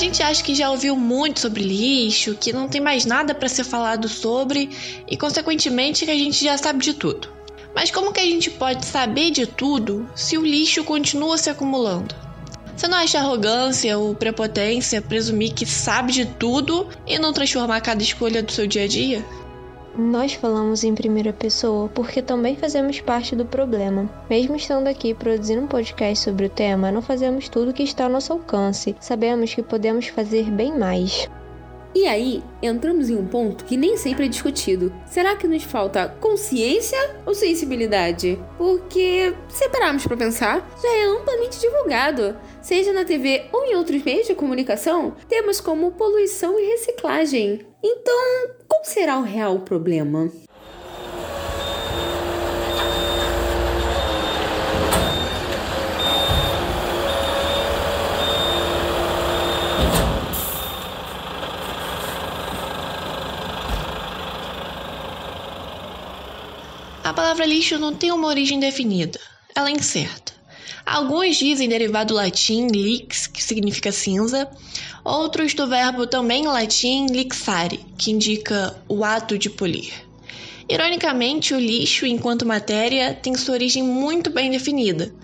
A gente acha que já ouviu muito sobre lixo, que não tem mais nada para ser falado sobre e, consequentemente, que a gente já sabe de tudo. Mas como que a gente pode saber de tudo se o lixo continua se acumulando? Você não acha arrogância ou prepotência presumir que sabe de tudo e não transformar cada escolha do seu dia a dia? Nós falamos em primeira pessoa porque também fazemos parte do problema. Mesmo estando aqui produzindo um podcast sobre o tema, não fazemos tudo que está ao nosso alcance. Sabemos que podemos fazer bem mais. E aí, entramos em um ponto que nem sempre é discutido. Será que nos falta consciência ou sensibilidade? Porque, se pararmos para pensar, já é amplamente divulgado. Seja na TV ou em outros meios de comunicação, temas como poluição e reciclagem. Então, qual será o real problema? A palavra lixo não tem uma origem definida, ela é incerta. Alguns dizem derivado do latim lix, que significa cinza, outros do verbo também latim lixare, que indica o ato de polir. Ironicamente, o lixo, enquanto matéria, tem sua origem muito bem definida,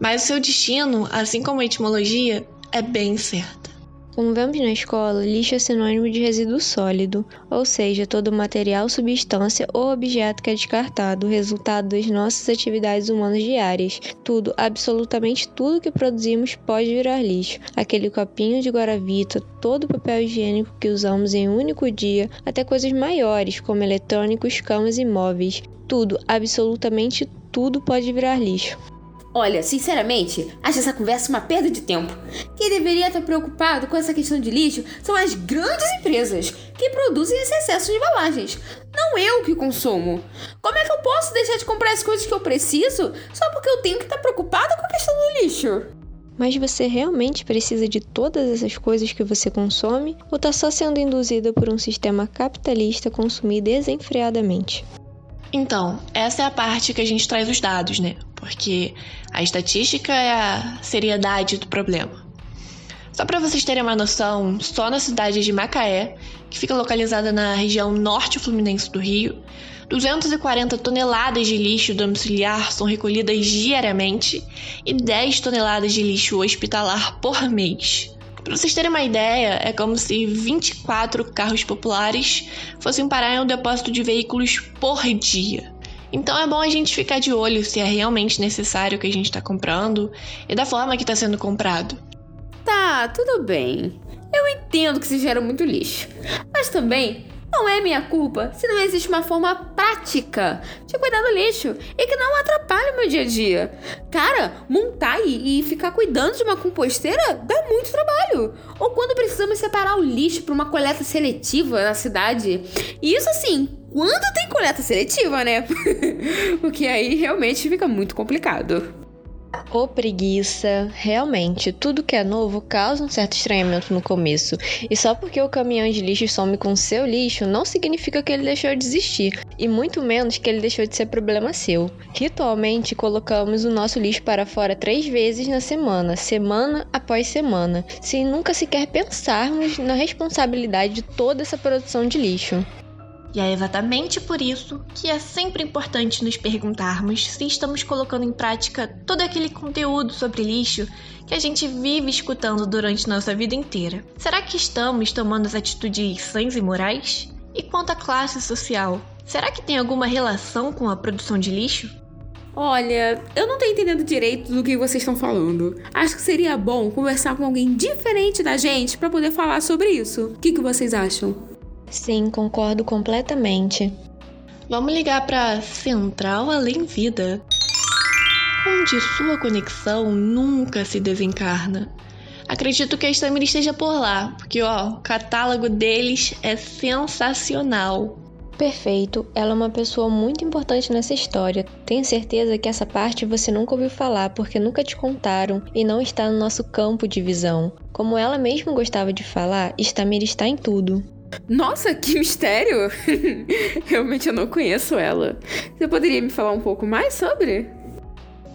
mas o seu destino, assim como a etimologia, é bem incerta. Como vemos na escola, lixo é sinônimo de resíduo sólido, ou seja, todo material, substância ou objeto que é descartado, resultado das nossas atividades humanas diárias. Tudo, absolutamente tudo que produzimos pode virar lixo. Aquele copinho de guaravita, todo o papel higiênico que usamos em um único dia, até coisas maiores como eletrônicos, camas e móveis. Tudo, absolutamente tudo pode virar lixo. Olha, sinceramente, acho essa conversa uma perda de tempo. Quem deveria estar preocupado com essa questão de lixo são as grandes empresas que produzem esse excesso de embalagens. Não eu que consumo. Como é que eu posso deixar de comprar as coisas que eu preciso só porque eu tenho que estar preocupada com a questão do lixo? Mas você realmente precisa de todas essas coisas que você consome ou está só sendo induzida por um sistema capitalista consumir desenfreadamente? Então, essa é a parte que a gente traz os dados, né? Porque a estatística é a seriedade do problema. Só para vocês terem uma noção, só na cidade de Macaé, que fica localizada na região norte fluminense do Rio, 240 toneladas de lixo domiciliar são recolhidas diariamente e 10 toneladas de lixo hospitalar por mês. Para vocês terem uma ideia, é como se 24 carros populares fossem parar em um depósito de veículos por dia. Então é bom a gente ficar de olho se é realmente necessário o que a gente está comprando e da forma que está sendo comprado. Tá, tudo bem. Eu entendo que se gera muito lixo. Mas também não é minha culpa se não existe uma forma prática de cuidar do lixo e que não atrapalhe o meu dia a dia. Cara, montar e ficar cuidando de uma composteira dá muito trabalho. Ou quando precisamos separar o lixo para uma coleta seletiva na cidade. E isso assim, quando tem coleta seletiva, né? Porque aí realmente fica muito complicado. Ô preguiça, realmente, tudo que é novo causa um certo estranhamento no começo. E só porque o caminhão de lixo some com seu lixo não significa que ele deixou de existir, e muito menos que ele deixou de ser problema seu. Ritualmente colocamos o nosso lixo para fora três vezes na semana, semana após semana, sem nunca sequer pensarmos na responsabilidade de toda essa produção de lixo. E é exatamente por isso que é sempre importante nos perguntarmos se estamos colocando em prática todo aquele conteúdo sobre lixo que a gente vive escutando durante nossa vida inteira. Será que estamos tomando as atitudes sãs e morais? E quanto à classe social, será que tem alguma relação com a produção de lixo? Olha, eu não tô entendendo direito do que vocês estão falando. Acho que seria bom conversar com alguém diferente da gente para poder falar sobre isso. O que, que vocês acham? Sim, concordo completamente. Vamos ligar para Central Além Vida, onde sua conexão nunca se desencarna. Acredito que a Stamina esteja por lá, porque ó, o catálogo deles é sensacional. Perfeito, ela é uma pessoa muito importante nessa história. Tenho certeza que essa parte você nunca ouviu falar porque nunca te contaram e não está no nosso campo de visão. Como ela mesma gostava de falar, Stamira está em tudo. Nossa, que mistério! Realmente eu não conheço ela. Você poderia me falar um pouco mais sobre?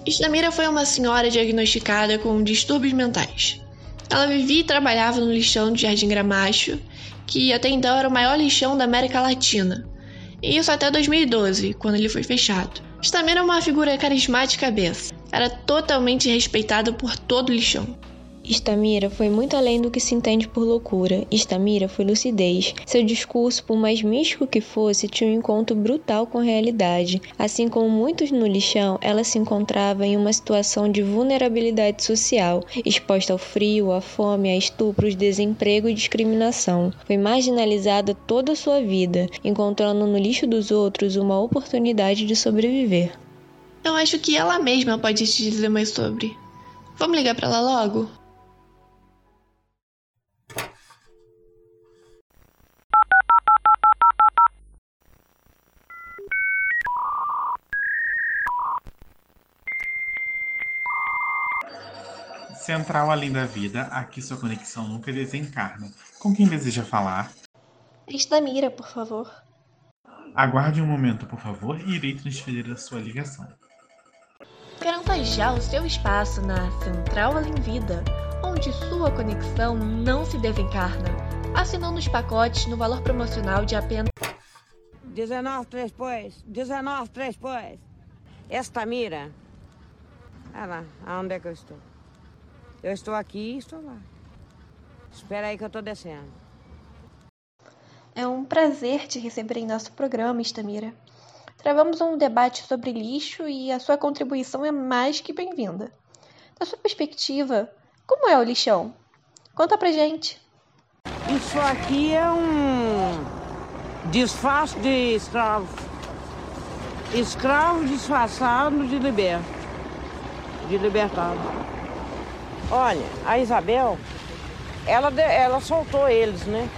Istamira foi uma senhora diagnosticada com distúrbios mentais. Ela vivia e trabalhava no lixão de Jardim Gramacho, que até então era o maior lixão da América Latina. E isso até 2012, quando ele foi fechado. Stamina é uma figura carismática cabeça. Era totalmente respeitada por todo o lixão. Estamira foi muito além do que se entende por loucura. Estamira foi lucidez. Seu discurso, por mais místico que fosse, tinha um encontro brutal com a realidade. Assim como muitos no lixão, ela se encontrava em uma situação de vulnerabilidade social, exposta ao frio, à fome, a estupros, desemprego e discriminação. Foi marginalizada toda a sua vida, encontrando no lixo dos outros uma oportunidade de sobreviver. Eu acho que ela mesma pode te dizer mais sobre. Vamos ligar para ela logo? Central Além da Vida, aqui sua conexão nunca desencarna. Com quem deseja falar? Estamira, por favor. Aguarde um momento, por favor, e irei transferir a sua ligação. Garanta já o seu espaço na Central Além Vida, onde sua conexão não se desencarna, assinando os pacotes no valor promocional de apenas 19 3 pois, 19 3 pois. Estamira. Olha lá, aonde é que eu estou? Eu estou aqui e estou lá. Espera aí que eu estou descendo. É um prazer te receber em nosso programa, Estamira. Travamos um debate sobre lixo e a sua contribuição é mais que bem-vinda. Da sua perspectiva, como é o lixão? Conta pra gente. Isso aqui é um disfarce de escravo. Escravo disfarçado de liberto. De libertado. Olha, a Isabel, ela, ela soltou eles, né?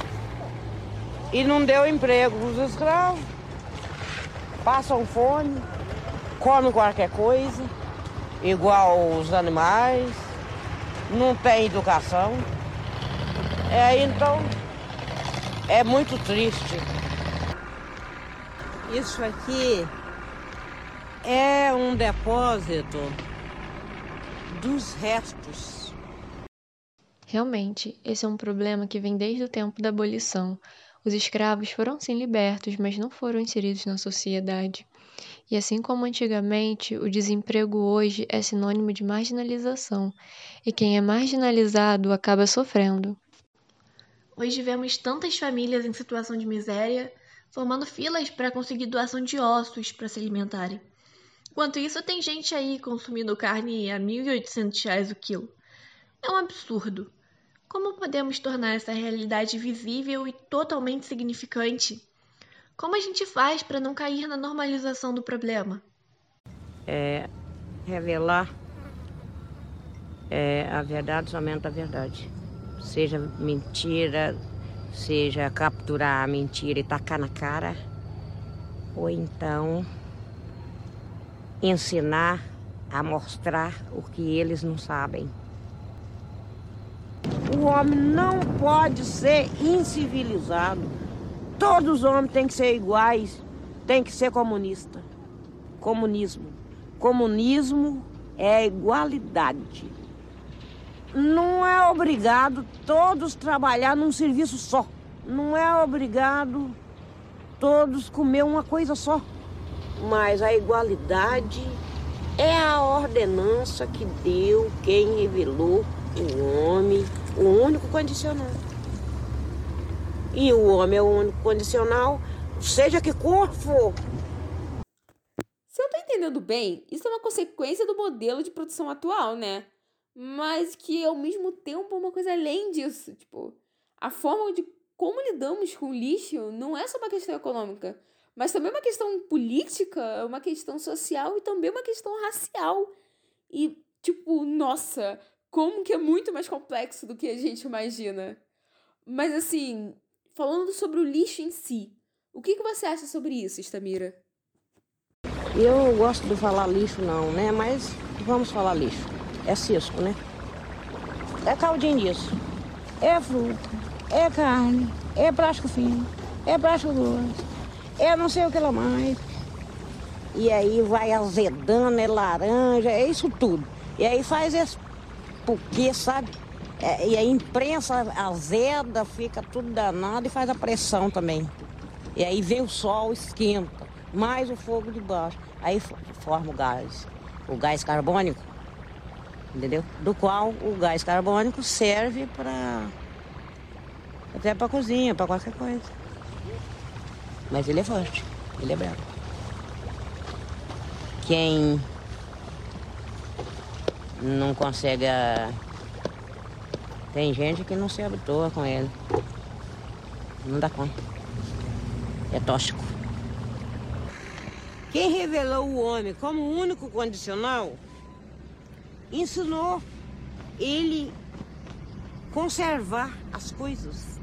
E não deu emprego para os escravos. Passam fome, comem qualquer coisa, igual os animais, não tem educação. É, então, é muito triste. Isso aqui é um depósito dos restos Realmente, esse é um problema que vem desde o tempo da abolição. Os escravos foram sim libertos, mas não foram inseridos na sociedade. E assim como antigamente, o desemprego hoje é sinônimo de marginalização, e quem é marginalizado acaba sofrendo. Hoje vemos tantas famílias em situação de miséria formando filas para conseguir doação de ossos para se alimentarem. Enquanto isso, tem gente aí consumindo carne a R$ 1.800 o quilo. É um absurdo. Como podemos tornar essa realidade visível e totalmente significante? Como a gente faz para não cair na normalização do problema? É revelar é, a verdade, somente a verdade. Seja mentira, seja capturar a mentira e tacar na cara, ou então ensinar a mostrar o que eles não sabem. O homem não pode ser incivilizado. Todos os homens têm que ser iguais, têm que ser comunista. Comunismo. Comunismo é igualdade. Não é obrigado todos trabalhar num serviço só. Não é obrigado todos comer uma coisa só. Mas a igualdade é a ordenança que deu quem revelou o homem, o único condicional. E o homem é o único condicional, seja que cor for. Se eu tô entendendo bem, isso é uma consequência do modelo de produção atual, né? Mas que ao mesmo tempo é uma coisa além disso. Tipo, a forma de como lidamos com o lixo não é só uma questão econômica, mas também uma questão política, uma questão social e também uma questão racial. E, tipo, nossa, como que é muito mais complexo do que a gente imagina. Mas assim, falando sobre o lixo em si, o que, que você acha sobre isso, Estamira? Eu gosto de falar lixo não, né? Mas vamos falar lixo. É cisco, né? É caldinho disso. É fruta, é carne, é plástico fino, é plástico grosso, é não sei o que lá mais. E aí vai azedando, é laranja, é isso tudo. E aí faz esse porque, sabe? É, e a imprensa azeda, fica tudo danado e faz a pressão também. E aí vem o sol, esquenta, mais o fogo de baixo. Aí forma o gás, o gás carbônico, entendeu? Do qual o gás carbônico serve para até para cozinha, para qualquer coisa. Mas ele é forte, ele é bravo. Quem não consegue. A... Tem gente que não se habitua com ele. Não dá conta. É tóxico. Quem revelou o homem como único condicional ensinou ele conservar as coisas.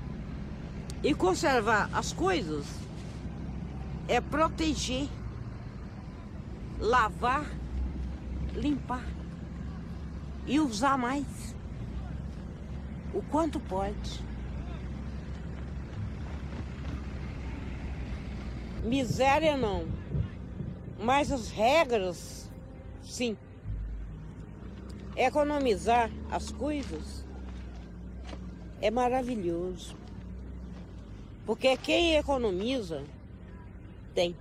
E conservar as coisas é proteger, lavar, limpar e usar mais. O quanto pode. Miséria não. Mas as regras, sim. Economizar as coisas é maravilhoso. Porque quem economiza tem.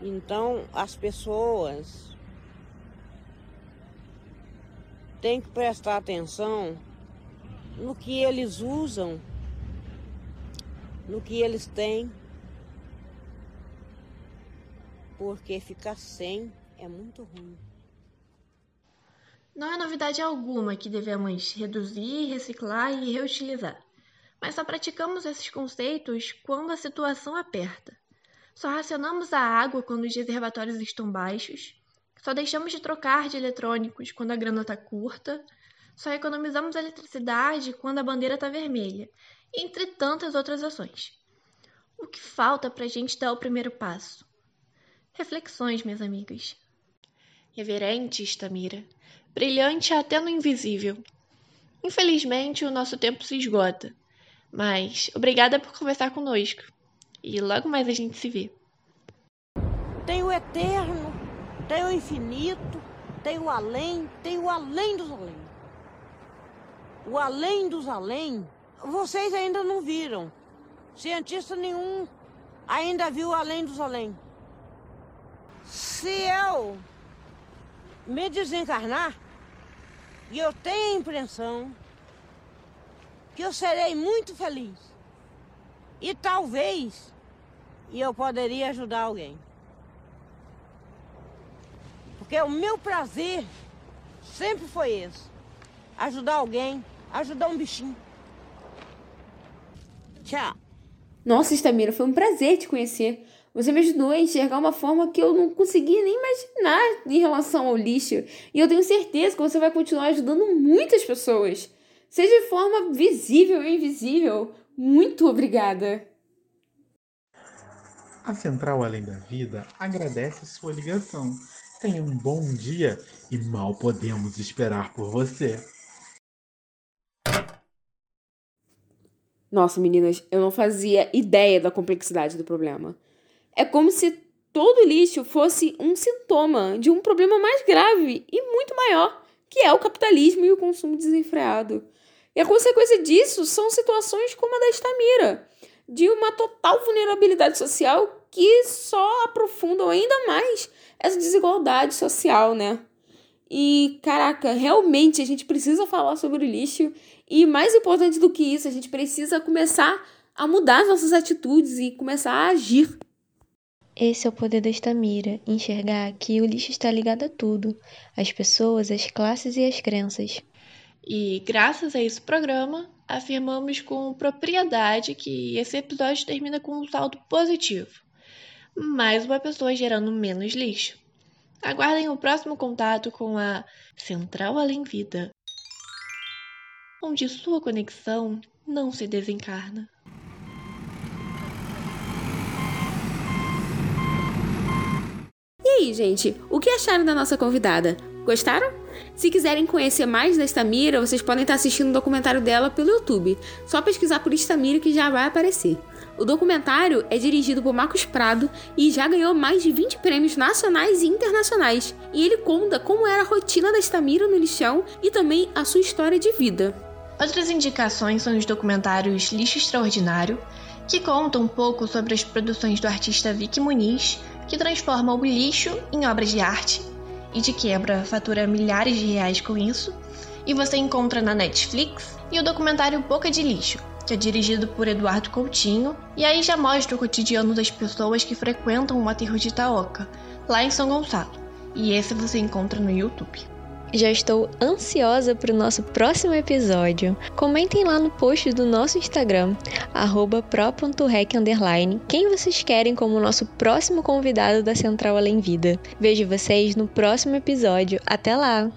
Então as pessoas têm que prestar atenção no que eles usam, no que eles têm, porque ficar sem é muito ruim. Não é novidade alguma que devemos reduzir, reciclar e reutilizar, mas só praticamos esses conceitos quando a situação aperta. Só racionamos a água quando os reservatórios estão baixos, só deixamos de trocar de eletrônicos quando a grana está curta, só economizamos eletricidade quando a bandeira está vermelha, entre tantas outras ações. O que falta para a gente dar o primeiro passo? Reflexões, meus amigos. Reverente, Tamira. Brilhante até no invisível. Infelizmente, o nosso tempo se esgota. Mas obrigada por conversar conosco. E logo mais a gente se vê. Tem o eterno, tem o infinito, tem o além, tem o além dos além. O além dos além, vocês ainda não viram. Cientista nenhum ainda viu o além dos além. Se eu me desencarnar, e eu tenho a impressão que eu serei muito feliz. E talvez eu poderia ajudar alguém. Porque o meu prazer sempre foi esse: ajudar alguém, ajudar um bichinho. Tchau. Nossa, Estamira, foi um prazer te conhecer. Você me ajudou a enxergar uma forma que eu não conseguia nem imaginar em relação ao lixo. E eu tenho certeza que você vai continuar ajudando muitas pessoas. Seja de forma visível ou invisível. Muito obrigada. A Central Além da Vida agradece sua ligação. Tenha um bom dia e mal podemos esperar por você. Nossa, meninas, eu não fazia ideia da complexidade do problema. É como se todo lixo fosse um sintoma de um problema mais grave e muito maior, que é o capitalismo e o consumo desenfreado. E a consequência disso são situações como a da Estamira, de uma total vulnerabilidade social que só aprofundam ainda mais essa desigualdade social, né? E caraca, realmente a gente precisa falar sobre o lixo e mais importante do que isso, a gente precisa começar a mudar as nossas atitudes e começar a agir. Esse é o poder da Estamira, enxergar que o lixo está ligado a tudo, as pessoas, as classes e as crenças. E graças a esse programa, afirmamos com propriedade que esse episódio termina com um saldo positivo. Mais uma pessoa gerando menos lixo. Aguardem o próximo contato com a Central Além Vida, onde sua conexão não se desencarna. E aí, gente, o que acharam da nossa convidada? Gostaram? Se quiserem conhecer mais da Estamira, vocês podem estar assistindo o documentário dela pelo YouTube. Só pesquisar por Estamira que já vai aparecer. O documentário é dirigido por Marcos Prado e já ganhou mais de 20 prêmios nacionais e internacionais. E ele conta como era a rotina da Estamira no lixão e também a sua história de vida. Outras indicações são os documentários Lixo Extraordinário, que contam um pouco sobre as produções do artista Vicky Muniz, que transforma o lixo em obras de arte e de quebra fatura milhares de reais com isso. E você encontra na Netflix e o documentário Boca de Lixo, que é dirigido por Eduardo Coutinho, e aí já mostra o cotidiano das pessoas que frequentam o aterro de Itaoca, lá em São Gonçalo. E esse você encontra no YouTube. Já estou ansiosa para o nosso próximo episódio. Comentem lá no post do nosso Instagram, pro.rec quem vocês querem como nosso próximo convidado da Central Além Vida. Vejo vocês no próximo episódio. Até lá!